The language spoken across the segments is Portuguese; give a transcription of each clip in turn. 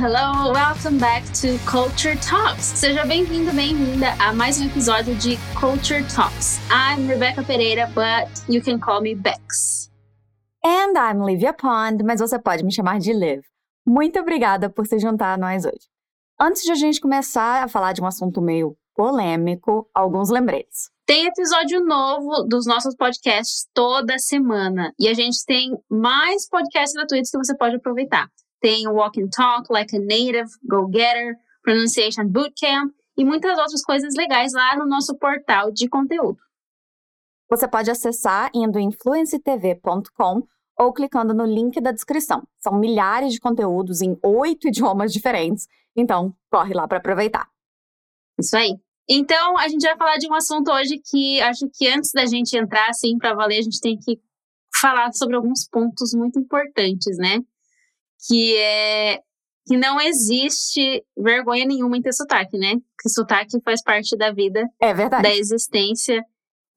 hello! Welcome back to Culture Talks. Seja bem-vindo, bem-vinda a mais um episódio de Culture Talks. I'm Rebecca Pereira, but you can call me Bex. And I'm Livia Pond, mas você pode me chamar de Liv. Muito obrigada por se juntar a nós hoje. Antes de a gente começar a falar de um assunto meio polêmico, alguns lembretes. Tem episódio novo dos nossos podcasts toda semana. E a gente tem mais podcasts gratuitos que você pode aproveitar. Tem o Walk and Talk, Like a Native, Go Getter, Pronunciation Bootcamp e muitas outras coisas legais lá no nosso portal de conteúdo. Você pode acessar indo em fluencytv.com ou clicando no link da descrição. São milhares de conteúdos em oito idiomas diferentes, então corre lá para aproveitar. Isso aí. Então, a gente vai falar de um assunto hoje que acho que antes da gente entrar assim para valer, a gente tem que falar sobre alguns pontos muito importantes, né? Que é que não existe vergonha nenhuma em ter sotaque, né? Que sotaque faz parte da vida, é verdade. da existência.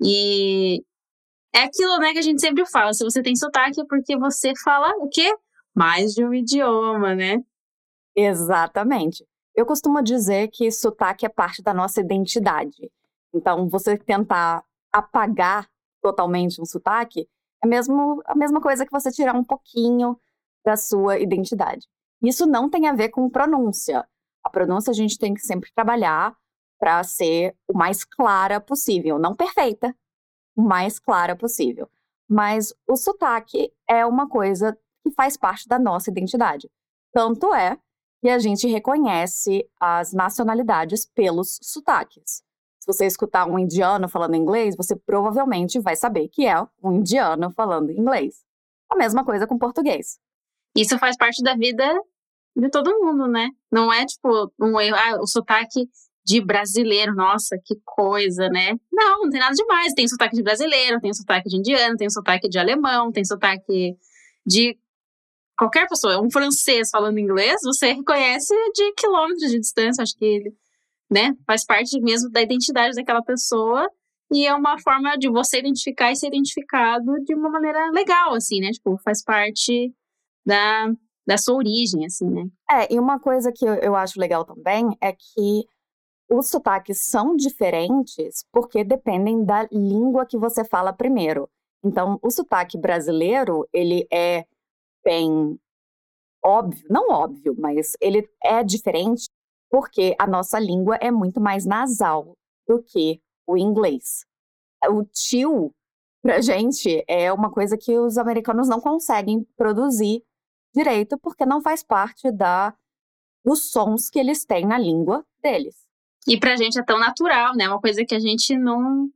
E é aquilo, né, que a gente sempre fala. Se você tem sotaque é porque você fala o quê? Mais de um idioma, né? Exatamente. Eu costumo dizer que sotaque é parte da nossa identidade. Então, você tentar apagar totalmente um sotaque é mesmo a mesma coisa que você tirar um pouquinho da sua identidade. Isso não tem a ver com pronúncia. A pronúncia a gente tem que sempre trabalhar para ser o mais clara possível, não perfeita, o mais clara possível. Mas o sotaque é uma coisa que faz parte da nossa identidade. Tanto é e a gente reconhece as nacionalidades pelos sotaques. Se você escutar um indiano falando inglês, você provavelmente vai saber que é um indiano falando inglês. A mesma coisa com português. Isso faz parte da vida de todo mundo, né? Não é tipo um ah, o sotaque de brasileiro, nossa, que coisa, né? Não, não tem nada demais. Tem sotaque de brasileiro, tem sotaque de indiano, tem sotaque de alemão, tem sotaque de qualquer pessoa, um francês falando inglês, você reconhece de quilômetros de distância. Acho que ele, né, faz parte mesmo da identidade daquela pessoa e é uma forma de você identificar e ser identificado de uma maneira legal, assim, né? Tipo, faz parte da, da sua origem, assim, né? É, e uma coisa que eu, eu acho legal também é que os sotaques são diferentes porque dependem da língua que você fala primeiro. Então, o sotaque brasileiro, ele é bem óbvio, não óbvio, mas ele é diferente porque a nossa língua é muito mais nasal do que o inglês. O tio, pra gente, é uma coisa que os americanos não conseguem produzir direito porque não faz parte da dos sons que eles têm na língua deles. E pra gente é tão natural, né? Uma coisa que a gente não,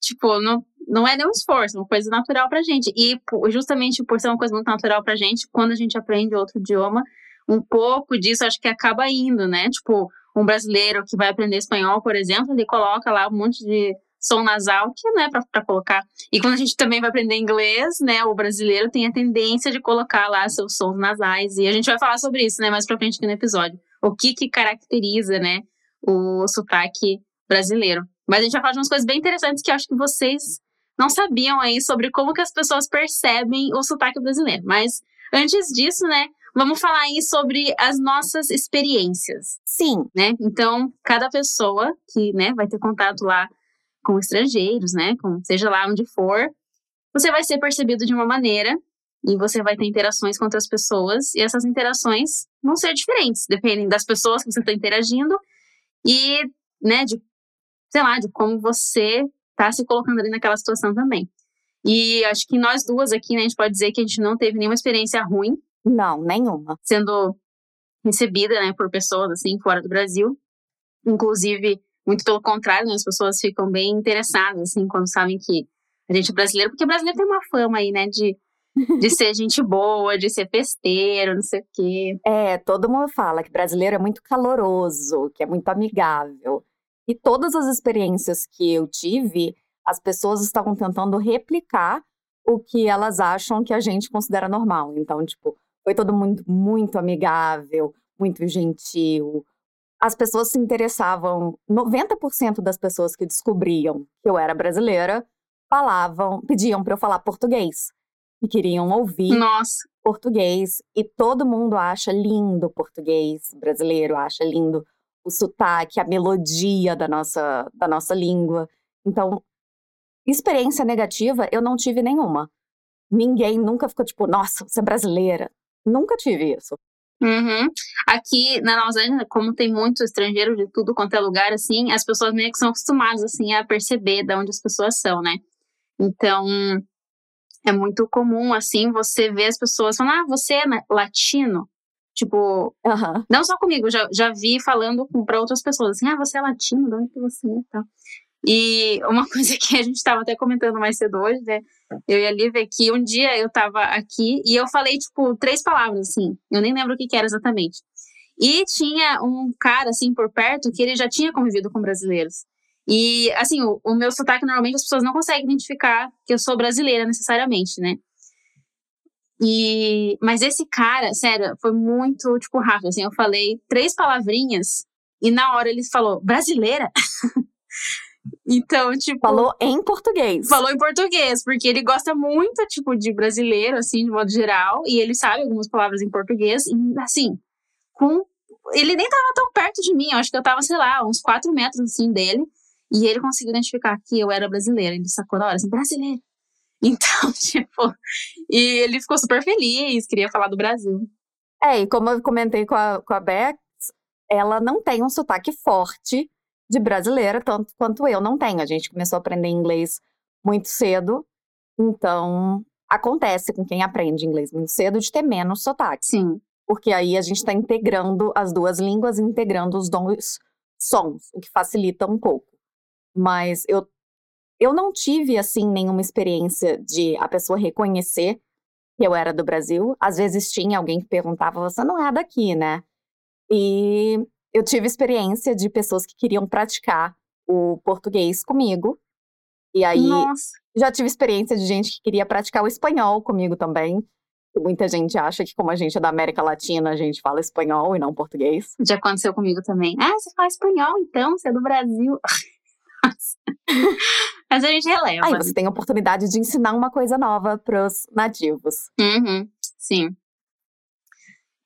tipo, não, não é nenhum esforço, uma coisa natural pra gente. E justamente por ser uma coisa muito natural pra gente, quando a gente aprende outro idioma, um pouco disso acho que acaba indo, né? Tipo, um brasileiro que vai aprender espanhol, por exemplo, ele coloca lá um monte de som nasal que não é para colocar. E quando a gente também vai aprender inglês, né, o brasileiro tem a tendência de colocar lá seus sons nasais. E a gente vai falar sobre isso, né, mais pra frente aqui no episódio. O que que caracteriza, né, o sotaque brasileiro. Mas a gente vai falar de umas coisas bem interessantes que eu acho que vocês não sabiam aí sobre como que as pessoas percebem o sotaque brasileiro. Mas antes disso, né, vamos falar aí sobre as nossas experiências. Sim. Né? Então, cada pessoa que, né, vai ter contato lá com estrangeiros, né, com seja lá onde for, você vai ser percebido de uma maneira e você vai ter interações com outras pessoas e essas interações vão ser diferentes, dependem das pessoas que você está interagindo e, né, de sei lá, de como você tá se colocando ali naquela situação também. E acho que nós duas aqui, né, a gente pode dizer que a gente não teve nenhuma experiência ruim. Não, nenhuma. Sendo recebida, né, por pessoas, assim, fora do Brasil. Inclusive, muito pelo contrário, né, as pessoas ficam bem interessadas, assim, quando sabem que a gente é brasileiro, porque brasileiro tem uma fama aí, né, de, de ser gente boa, de ser festeiro, não sei o quê. É, todo mundo fala que brasileiro é muito caloroso, que é muito amigável. E todas as experiências que eu tive, as pessoas estavam tentando replicar o que elas acham que a gente considera normal. Então, tipo, foi todo mundo muito amigável, muito gentil. As pessoas se interessavam, 90% das pessoas que descobriam que eu era brasileira falavam, pediam para eu falar português e queriam ouvir Nossa. português e todo mundo acha lindo português brasileiro, acha lindo o sotaque, a melodia da nossa, da nossa língua. Então, experiência negativa eu não tive nenhuma. Ninguém nunca ficou tipo, nossa, você é brasileira. Nunca tive isso. Uhum. Aqui na Nova Zelândia, como tem muito estrangeiro de tudo quanto é lugar, assim, as pessoas meio que são acostumadas, assim, a perceber de onde as pessoas são, né? Então, é muito comum, assim, você ver as pessoas falando, ah, você é latino? Tipo, uhum. não só comigo, já, já vi falando para outras pessoas, assim, ah, você é latino, de onde que você é? E uma coisa que a gente estava até comentando mais cedo hoje, né? Eu e a Lívia, que um dia eu estava aqui e eu falei, tipo, três palavras, assim. Eu nem lembro o que, que era exatamente. E tinha um cara, assim, por perto, que ele já tinha convivido com brasileiros. E, assim, o, o meu sotaque, normalmente, as pessoas não conseguem identificar que eu sou brasileira necessariamente, né? E, mas esse cara, sério, foi muito, tipo, rápido, assim, eu falei três palavrinhas e na hora ele falou, brasileira? então, tipo... Falou em português. Falou em português, porque ele gosta muito, tipo, de brasileiro, assim, de modo geral, e ele sabe algumas palavras em português, e, assim, com... Ele nem tava tão perto de mim, eu acho que eu tava, sei lá, uns quatro metros, assim, dele, e ele conseguiu identificar que eu era brasileira. Ele sacou na hora, assim, brasileira. Então, tipo, e ele ficou super feliz, queria falar do Brasil. É, e como eu comentei com a, com a Bex, ela não tem um sotaque forte de brasileira, tanto quanto eu não tenho. A gente começou a aprender inglês muito cedo, então acontece com quem aprende inglês muito cedo de ter menos sotaque. Sim. Porque aí a gente está integrando as duas línguas, integrando os dois sons, o que facilita um pouco. Mas eu, eu não tive, assim, nenhuma experiência de a pessoa reconhecer que eu era do Brasil. Às vezes tinha alguém que perguntava, você não é daqui, né? E eu tive experiência de pessoas que queriam praticar o português comigo. E aí Nossa. já tive experiência de gente que queria praticar o espanhol comigo também. Muita gente acha que, como a gente é da América Latina, a gente fala espanhol e não português. Já aconteceu comigo também. Ah, você fala espanhol então? Você é do Brasil. Mas a gente releva. Aí você tem a oportunidade de ensinar uma coisa nova para os nativos. Uhum, sim.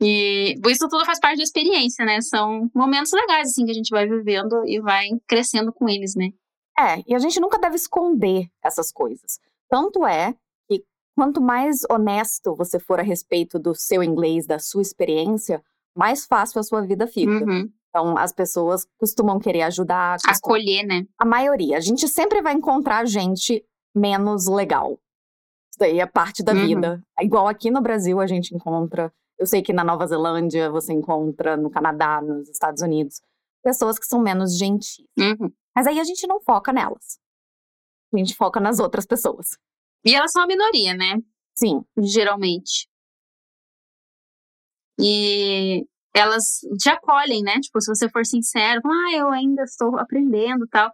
E isso tudo faz parte da experiência, né? São momentos legais, assim, que a gente vai vivendo e vai crescendo com eles, né? É, e a gente nunca deve esconder essas coisas. Tanto é que quanto mais honesto você for a respeito do seu inglês, da sua experiência, mais fácil a sua vida fica. Uhum. Então, as pessoas costumam querer ajudar. Costumam... Acolher, né? A maioria. A gente sempre vai encontrar gente menos legal. Isso daí é parte da uhum. vida. É igual aqui no Brasil a gente encontra. Eu sei que na Nova Zelândia você encontra, no Canadá, nos Estados Unidos, pessoas que são menos gentis. Uhum. Mas aí a gente não foca nelas. A gente foca nas outras pessoas. E elas são a minoria, né? Sim. Geralmente. E elas te acolhem, né? Tipo, se você for sincero, ah, eu ainda estou aprendendo tal.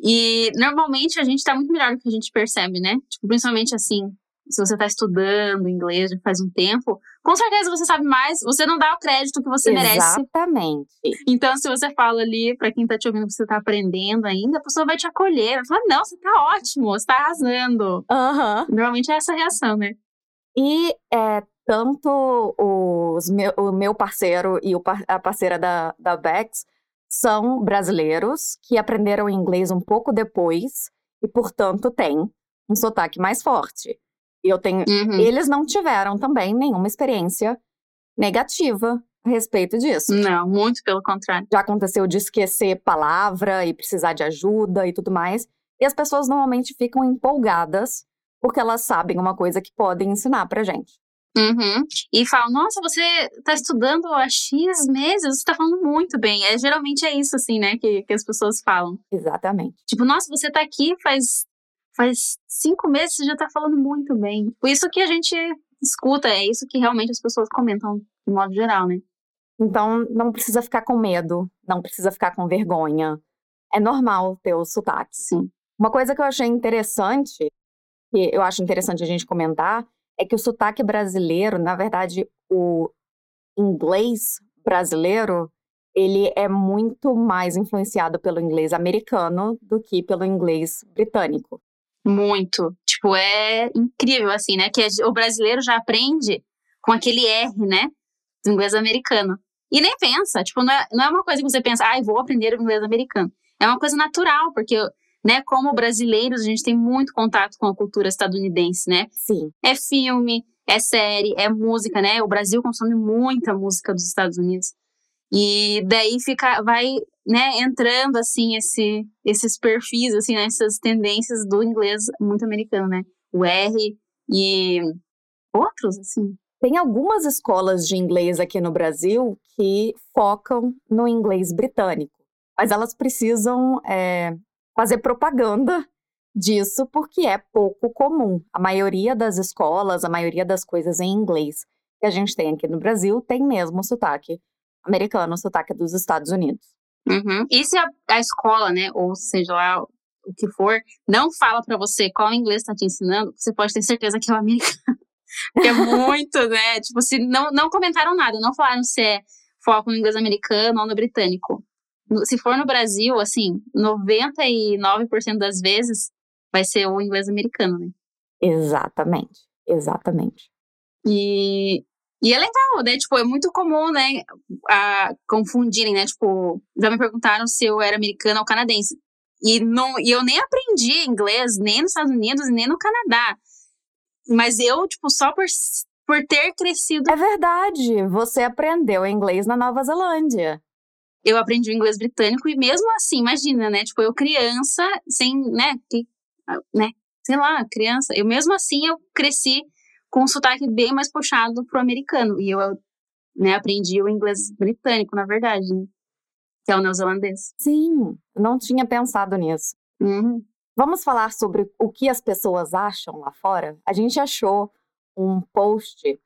E normalmente a gente tá muito melhor do que a gente percebe, né? Tipo, principalmente assim, se você tá estudando inglês já faz um tempo, com certeza você sabe mais, você não dá o crédito que você Exatamente. merece. Exatamente. Então, se você fala ali para quem tá te ouvindo que você tá aprendendo ainda, a pessoa vai te acolher, vai falar: não, você tá ótimo, você tá arrasando. Uhum. Normalmente é essa a reação, né? E é, tanto os meu, o meu parceiro e o, a parceira da, da Bex são brasileiros que aprenderam inglês um pouco depois e, portanto, têm um sotaque mais forte. Eu tenho. Uhum. Eles não tiveram também nenhuma experiência negativa a respeito disso. Não, muito pelo contrário. Já aconteceu de esquecer palavra e precisar de ajuda e tudo mais. E as pessoas normalmente ficam empolgadas porque elas sabem uma coisa que podem ensinar pra gente. Uhum. E falam, nossa, você está estudando há X meses, você está falando muito bem. É, geralmente é isso, assim, né, que, que as pessoas falam. Exatamente. Tipo, nossa, você está aqui faz, faz cinco meses, você já está falando muito bem. Por isso que a gente escuta, é isso que realmente as pessoas comentam, de modo geral, né? Então, não precisa ficar com medo, não precisa ficar com vergonha. É normal ter o sotaque. Sim. Uma coisa que eu achei interessante, que eu acho interessante a gente comentar, é que o sotaque brasileiro, na verdade, o inglês brasileiro, ele é muito mais influenciado pelo inglês americano do que pelo inglês britânico. Muito. Tipo, é incrível, assim, né? Que o brasileiro já aprende com aquele R, né? Do inglês americano. E nem pensa, tipo, não é, não é uma coisa que você pensa, ah, vou aprender o inglês americano. É uma coisa natural, porque, né, como brasileiros, a gente tem muito contato com a cultura estadunidense, né? Sim. É filme, é série, é música, né? O Brasil consome muita música dos Estados Unidos. E daí fica, vai, né, entrando, assim, esse, esses perfis, assim, né, essas tendências do inglês muito americano, né? O R e outros, assim. Tem algumas escolas de inglês aqui no Brasil que focam no inglês britânico, mas elas precisam é, fazer propaganda disso porque é pouco comum. A maioria das escolas, a maioria das coisas em inglês que a gente tem aqui no Brasil tem mesmo sotaque americano, o sotaque dos Estados Unidos. Uhum. E se a, a, escola, né, ou seja lá o que for, não fala para você qual inglês está te ensinando, você pode ter certeza que é o americano. Porque é muito, né? Tipo, se não, não comentaram nada, não falaram se é foco no inglês americano ou no britânico. Se for no Brasil, assim, 99% das vezes vai ser o inglês americano, né? Exatamente, exatamente. E, e é legal, né? Tipo, é muito comum, né? A confundirem, né? Tipo, já me perguntaram se eu era americana ou canadense. E, não, e eu nem aprendi inglês, nem nos Estados Unidos, nem no Canadá. Mas eu, tipo, só por, por ter crescido. É verdade. Você aprendeu inglês na Nova Zelândia. Eu aprendi o inglês britânico e mesmo assim, imagina, né? Tipo, eu criança, sem, né? Que, né? Sei lá, criança. Eu mesmo assim, eu cresci com um sotaque bem mais puxado pro americano. E eu, né, aprendi o inglês britânico, na verdade, né? Que é o neozelandês. Sim, não tinha pensado nisso. Uhum. Vamos falar sobre o que as pessoas acham lá fora? A gente achou um post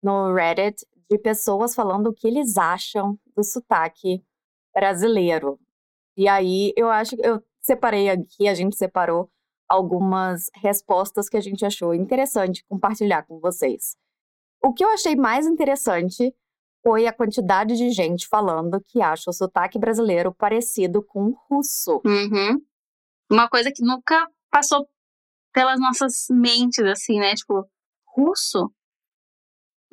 no Reddit de pessoas falando o que eles acham do sotaque brasileiro. E aí eu acho que eu separei aqui, a gente separou algumas respostas que a gente achou interessante compartilhar com vocês. O que eu achei mais interessante foi a quantidade de gente falando que acha o sotaque brasileiro parecido com o russo. Uhum uma coisa que nunca passou pelas nossas mentes, assim, né? Tipo, russo.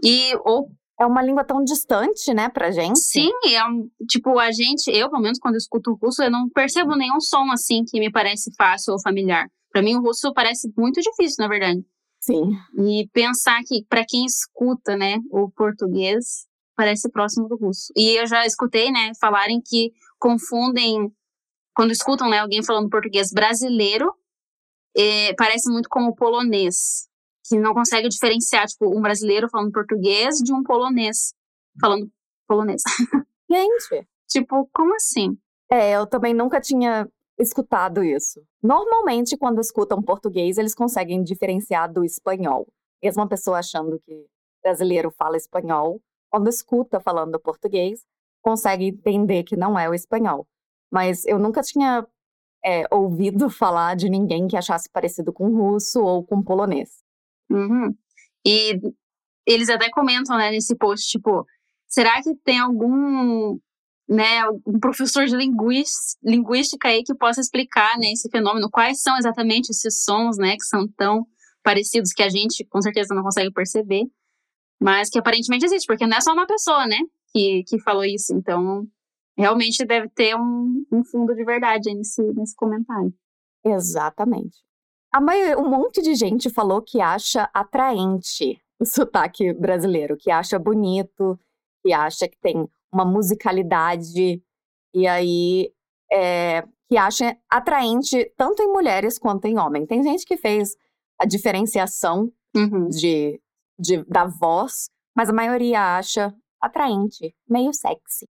E, ou. É uma língua tão distante, né, pra gente? Sim, é um, tipo, a gente, eu, pelo menos, quando escuto russo, eu não percebo nenhum som, assim, que me parece fácil ou familiar. Para mim, o russo parece muito difícil, na verdade. Sim. E pensar que, para quem escuta, né, o português, parece próximo do russo. E eu já escutei, né, falarem que confundem quando escutam né, alguém falando português brasileiro, é, parece muito como polonês, que não consegue diferenciar, tipo, um brasileiro falando português de um polonês falando polonês. Gente! tipo, como assim? É, eu também nunca tinha escutado isso. Normalmente, quando escutam português, eles conseguem diferenciar do espanhol. Mesmo uma pessoa achando que brasileiro fala espanhol, quando escuta falando português, consegue entender que não é o espanhol. Mas eu nunca tinha é, ouvido falar de ninguém que achasse parecido com russo ou com polonês. Uhum. E eles até comentam, né, nesse post, tipo, será que tem algum, né, um professor de linguística aí que possa explicar, né, esse fenômeno? Quais são exatamente esses sons, né, que são tão parecidos que a gente, com certeza, não consegue perceber, mas que aparentemente existe, porque não é só uma pessoa, né, que, que falou isso, então realmente deve ter um, um fundo de verdade nesse, nesse comentário. Exatamente. A maioria, um monte de gente falou que acha atraente o sotaque brasileiro, que acha bonito, que acha que tem uma musicalidade, e aí é, que acha atraente tanto em mulheres quanto em homens. Tem gente que fez a diferenciação uhum. de, de, da voz, mas a maioria acha atraente, meio sexy.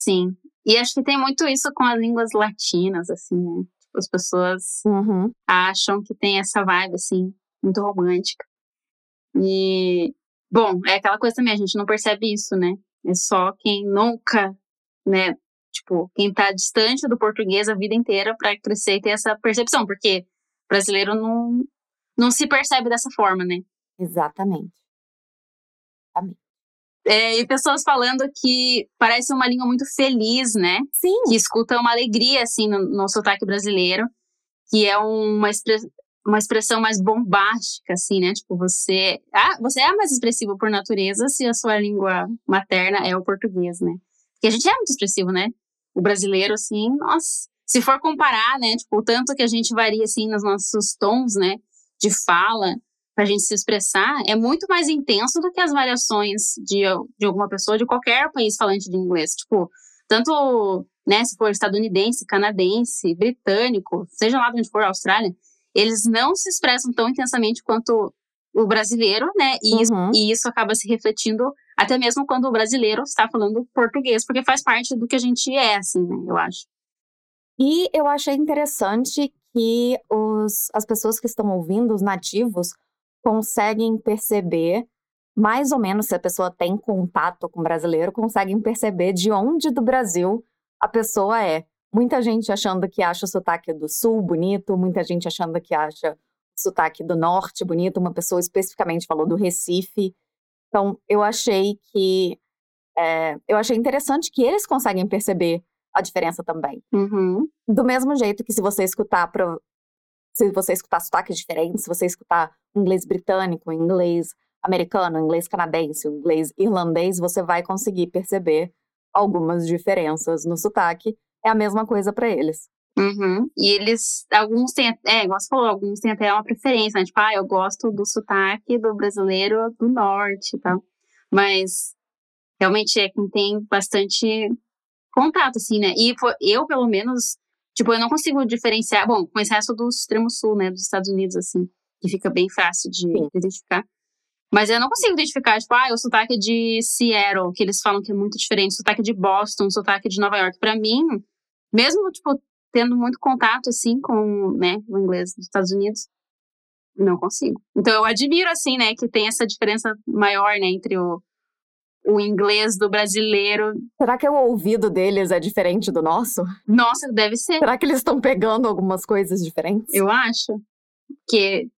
Sim. E acho que tem muito isso com as línguas latinas, assim, né? Tipo, as pessoas uhum. acham que tem essa vibe, assim, muito romântica. E, bom, é aquela coisa também, a gente não percebe isso, né? É só quem nunca, né? Tipo, quem tá distante do português a vida inteira para crescer e ter essa percepção, porque brasileiro não, não se percebe dessa forma, né? Exatamente. Exatamente. É, e pessoas falando que parece uma língua muito feliz, né? Sim. Que escuta uma alegria, assim, no, no sotaque brasileiro. Que é uma expressão. Uma expressão mais bombástica, assim, né? Tipo, você. Ah, você é mais expressivo por natureza se a sua língua materna é o português, né? Porque a gente é muito expressivo, né? O brasileiro, assim, nossa. Se for comparar, né? Tipo, o tanto que a gente varia, assim, nos nossos tons, né? De fala, pra gente se expressar, é muito mais intenso do que as variações de, de alguma pessoa de qualquer país falante de inglês. Tipo, tanto, né? Se for estadunidense, canadense, britânico, seja lá de onde for, Austrália eles não se expressam tão intensamente quanto o brasileiro, né? E, uhum. e, isso acaba se refletindo até mesmo quando o brasileiro está falando português, porque faz parte do que a gente é, assim, né? Eu acho. E eu achei interessante que os, as pessoas que estão ouvindo, os nativos, conseguem perceber, mais ou menos, se a pessoa tem contato com o brasileiro, conseguem perceber de onde do Brasil a pessoa é. Muita gente achando que acha o sotaque do sul bonito, muita gente achando que acha o sotaque do norte bonito. Uma pessoa especificamente falou do Recife. Então, eu achei que. É, eu achei interessante que eles conseguem perceber a diferença também. Uhum. Do mesmo jeito que se você escutar pro, se você escutar sotaques diferentes, se você escutar inglês britânico, inglês americano, inglês canadense, inglês irlandês, você vai conseguir perceber algumas diferenças no sotaque é a mesma coisa para eles. Uhum. E eles, alguns têm, é, igual você falou, alguns têm até uma preferência, né? Tipo, ah, eu gosto do sotaque do brasileiro do norte e tal. Mas realmente é quem tem bastante contato, assim, né? E eu, pelo menos, tipo, eu não consigo diferenciar, bom, com excesso do extremo sul, né, dos Estados Unidos, assim, que fica bem fácil de Sim. identificar. Mas eu não consigo identificar, tipo, ah, o sotaque de Seattle, que eles falam que é muito diferente, o sotaque de Boston, o sotaque de Nova York. Para mim, mesmo, tipo, tendo muito contato, assim, com, né, o inglês dos Estados Unidos, não consigo. Então, eu admiro, assim, né, que tem essa diferença maior, né, entre o, o inglês do brasileiro. Será que o ouvido deles é diferente do nosso? Nossa, deve ser. Será que eles estão pegando algumas coisas diferentes? Eu acho. Que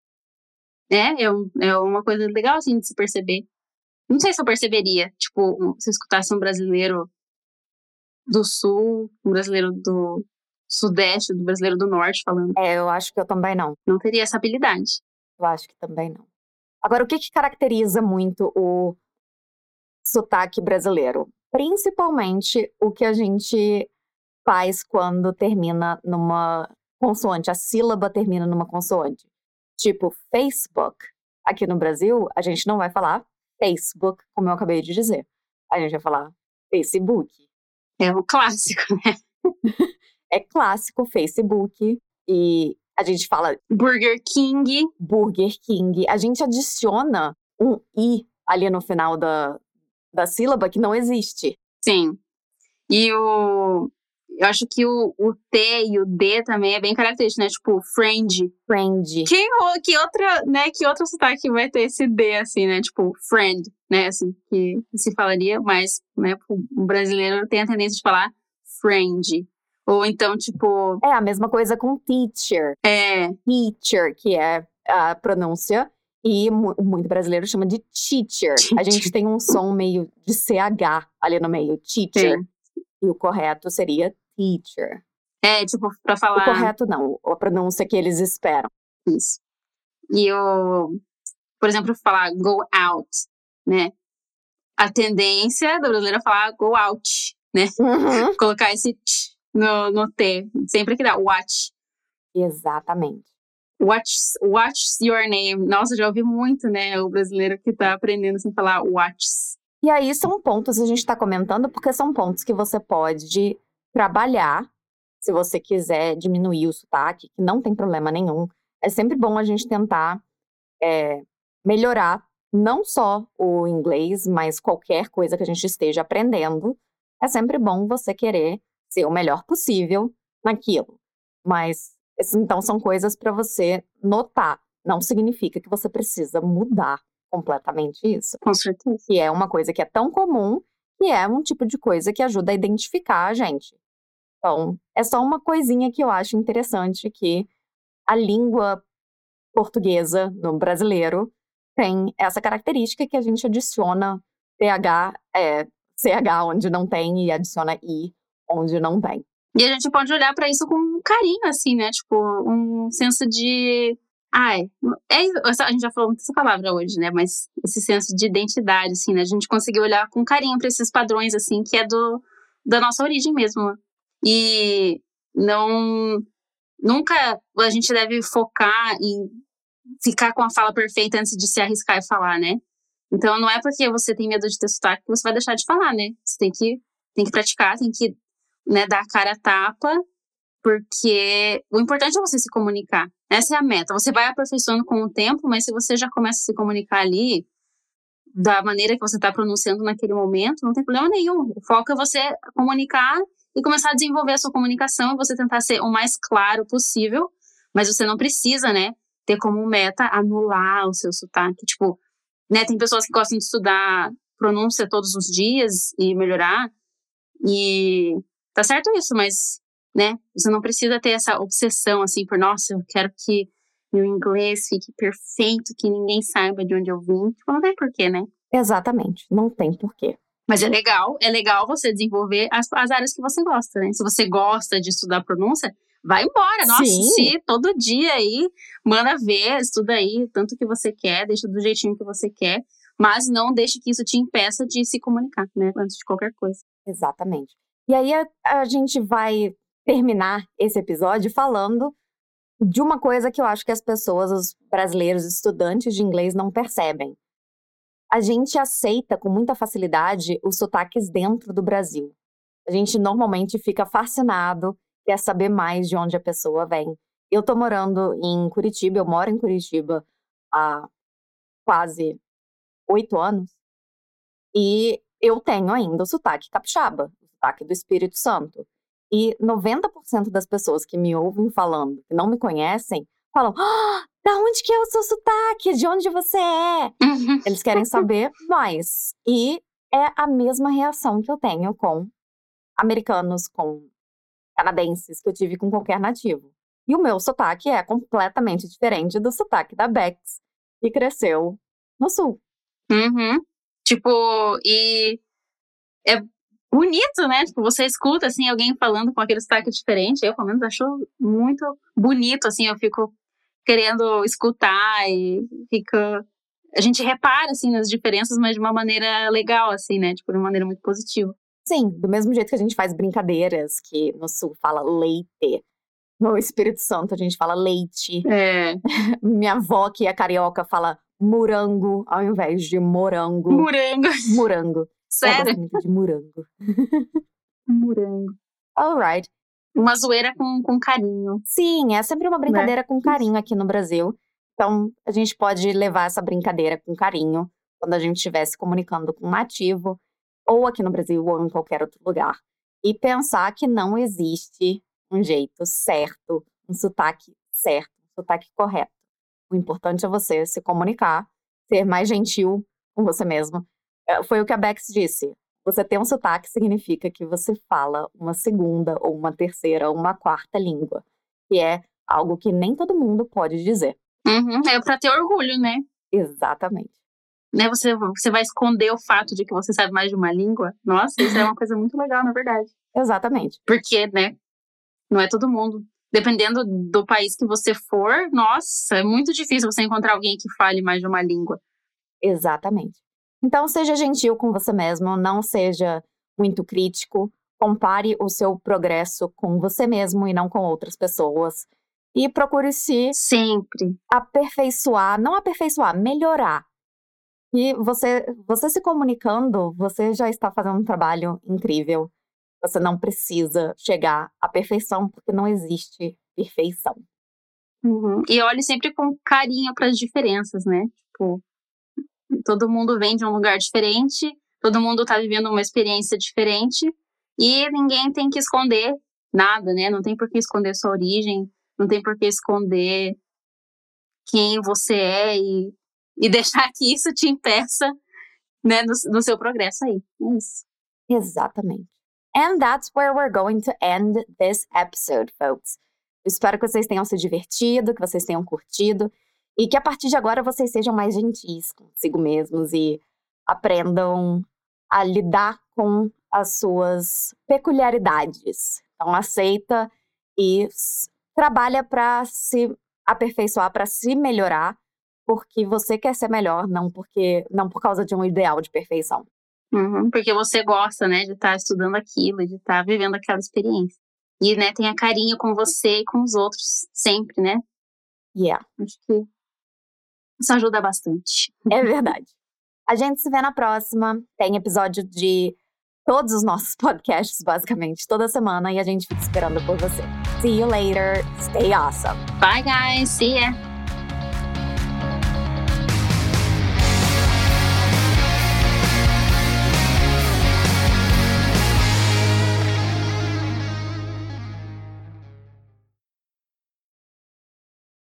é, é, um, é uma coisa legal, assim, de se perceber. Não sei se eu perceberia, tipo, se eu escutasse um brasileiro do sul, um brasileiro do sudeste, do brasileiro do norte falando. É, eu acho que eu também não. Não teria essa habilidade. Eu acho que também não. Agora, o que, que caracteriza muito o sotaque brasileiro? Principalmente o que a gente faz quando termina numa consoante, a sílaba termina numa consoante. Tipo, Facebook. Aqui no Brasil, a gente não vai falar Facebook, como eu acabei de dizer. A gente vai falar Facebook. É um clássico, né? é clássico, Facebook. E a gente fala. Burger King. Burger King. A gente adiciona um i ali no final da, da sílaba que não existe. Sim. E o. Eu acho que o, o T e o D também é bem característico, né? Tipo, friend. Friend. Que, que outra, né? Que outro sotaque vai ter esse D, assim, né? Tipo, friend, né? Assim, que se falaria, mas, né? O brasileiro tem a tendência de falar friend. Ou então, tipo. É a mesma coisa com teacher. É. Teacher, que é a pronúncia. E muito brasileiro chama de teacher. teacher. A gente tem um som meio de CH ali no meio, teacher. Sim. E o correto seria teacher. É, tipo, pra falar. O correto não, a pronúncia que eles esperam. Isso. E o. Por exemplo, falar go out, né? A tendência do brasileiro é falar go out, né? Uhum. Colocar esse t no, no T. Sempre que dá, watch. Exatamente. Watch, watch your name. Nossa, já ouvi muito, né? O brasileiro que tá aprendendo sem falar watch. E aí são pontos, a gente tá comentando, porque são pontos que você pode trabalhar, se você quiser diminuir o sotaque, que não tem problema nenhum. É sempre bom a gente tentar é, melhorar não só o inglês, mas qualquer coisa que a gente esteja aprendendo. É sempre bom você querer ser o melhor possível naquilo. Mas, então, são coisas para você notar. Não significa que você precisa mudar completamente isso. Com certeza. Que é uma coisa que é tão comum que é um tipo de coisa que ajuda a identificar a gente. Então, é só uma coisinha que eu acho interessante que a língua portuguesa no brasileiro tem essa característica que a gente adiciona TH, é, CH onde não tem e adiciona I onde não tem. E a gente pode olhar para isso com carinho, assim, né? Tipo, um senso de Ai, é, a gente já falou muito essa palavra hoje, né? Mas esse senso de identidade, assim, né? A gente conseguir olhar com carinho para esses padrões, assim, que é do, da nossa origem mesmo. E não. Nunca a gente deve focar em ficar com a fala perfeita antes de se arriscar e falar, né? Então não é porque você tem medo de ter sotaque que você vai deixar de falar, né? Você tem que, tem que praticar, tem que né, dar a cara a tapa, porque o importante é você se comunicar. Essa é a meta. Você vai aperfeiçoando com o tempo, mas se você já começa a se comunicar ali da maneira que você está pronunciando naquele momento, não tem problema nenhum. O foco é você comunicar e começar a desenvolver a sua comunicação e você tentar ser o mais claro possível, mas você não precisa, né, ter como meta anular o seu sotaque. Tipo, né, tem pessoas que gostam de estudar pronúncia todos os dias e melhorar, e tá certo isso, mas, né, você não precisa ter essa obsessão, assim, por, nossa, eu quero que meu inglês fique perfeito, que ninguém saiba de onde eu vim. Tipo, não tem porquê, né? Exatamente, não tem porquê. Mas é legal, é legal você desenvolver as, as áreas que você gosta, né? Se você gosta de estudar pronúncia, vai embora. Nossa, Sim. se todo dia aí, manda ver, estuda aí, tanto que você quer, deixa do jeitinho que você quer, mas não deixe que isso te impeça de se comunicar, né? Antes de qualquer coisa. Exatamente. E aí a, a gente vai terminar esse episódio falando de uma coisa que eu acho que as pessoas, os brasileiros estudantes de inglês, não percebem a gente aceita com muita facilidade os sotaques dentro do Brasil. A gente normalmente fica fascinado, quer saber mais de onde a pessoa vem. Eu tô morando em Curitiba, eu moro em Curitiba há quase oito anos, e eu tenho ainda o sotaque capixaba, o sotaque do Espírito Santo. E 90% das pessoas que me ouvem falando, que não me conhecem, falam: ah, da onde que é o seu sotaque? De onde você é? Uhum. Eles querem saber mais. E é a mesma reação que eu tenho com americanos, com canadenses, que eu tive com qualquer nativo. E o meu sotaque é completamente diferente do sotaque da Bex, que cresceu no sul. Uhum. Tipo, e é bonito, né? Tipo, você escuta, assim, alguém falando com aquele sotaque diferente. Eu, pelo menos, acho muito bonito, assim. Eu fico querendo escutar e fica a gente repara assim nas diferenças, mas de uma maneira legal assim, né? Tipo, de uma maneira muito positiva. Sim, do mesmo jeito que a gente faz brincadeiras, que no sul fala leite, no Espírito Santo a gente fala leite. É. Minha avó, que é carioca, fala morango ao invés de morango. Morango. Morango. Sério? muito de morango. morango. Alright uma zoeira com, com carinho. Sim, é sempre uma brincadeira né? com carinho aqui no Brasil. Então, a gente pode levar essa brincadeira com carinho quando a gente estiver se comunicando com um nativo, ou aqui no Brasil, ou em qualquer outro lugar. E pensar que não existe um jeito certo, um sotaque certo, um sotaque correto. O importante é você se comunicar, ser mais gentil com você mesmo. É, foi o que a Bex disse. Você ter um sotaque significa que você fala uma segunda, ou uma terceira, ou uma quarta língua, que é algo que nem todo mundo pode dizer. Uhum, é para ter orgulho, né? Exatamente. Né, você, você vai esconder o fato de que você sabe mais de uma língua? Nossa, isso é uma coisa muito legal, na verdade. Exatamente. Porque, né, não é todo mundo. Dependendo do país que você for, nossa, é muito difícil você encontrar alguém que fale mais de uma língua. Exatamente. Então, seja gentil com você mesmo, não seja muito crítico. Compare o seu progresso com você mesmo e não com outras pessoas. E procure se sempre aperfeiçoar, não aperfeiçoar, melhorar. E você, você se comunicando, você já está fazendo um trabalho incrível. Você não precisa chegar à perfeição, porque não existe perfeição. Uhum. E olhe sempre com carinho para as diferenças, né? Tipo, Todo mundo vem de um lugar diferente, todo mundo está vivendo uma experiência diferente e ninguém tem que esconder nada, né? Não tem por que esconder sua origem, não tem por que esconder quem você é e, e deixar que isso te impeça né, no, no seu progresso aí. É isso. Exatamente. And that's where we're going to end this episode, folks. Espero que vocês tenham se divertido, que vocês tenham curtido. E que a partir de agora vocês sejam mais gentis consigo mesmos e aprendam a lidar com as suas peculiaridades. Então, aceita e trabalha para se aperfeiçoar para se melhorar, porque você quer ser melhor, não porque não por causa de um ideal de perfeição. Uhum, porque você gosta, né, de estar tá estudando aquilo, de estar tá vivendo aquela experiência. E, né, tenha carinho com você e com os outros sempre, né? Yeah. Acho que isso ajuda bastante. É verdade. A gente se vê na próxima. Tem episódio de todos os nossos podcasts, basicamente, toda semana. E a gente fica esperando por você. See you later. Stay awesome. Bye, guys. See ya.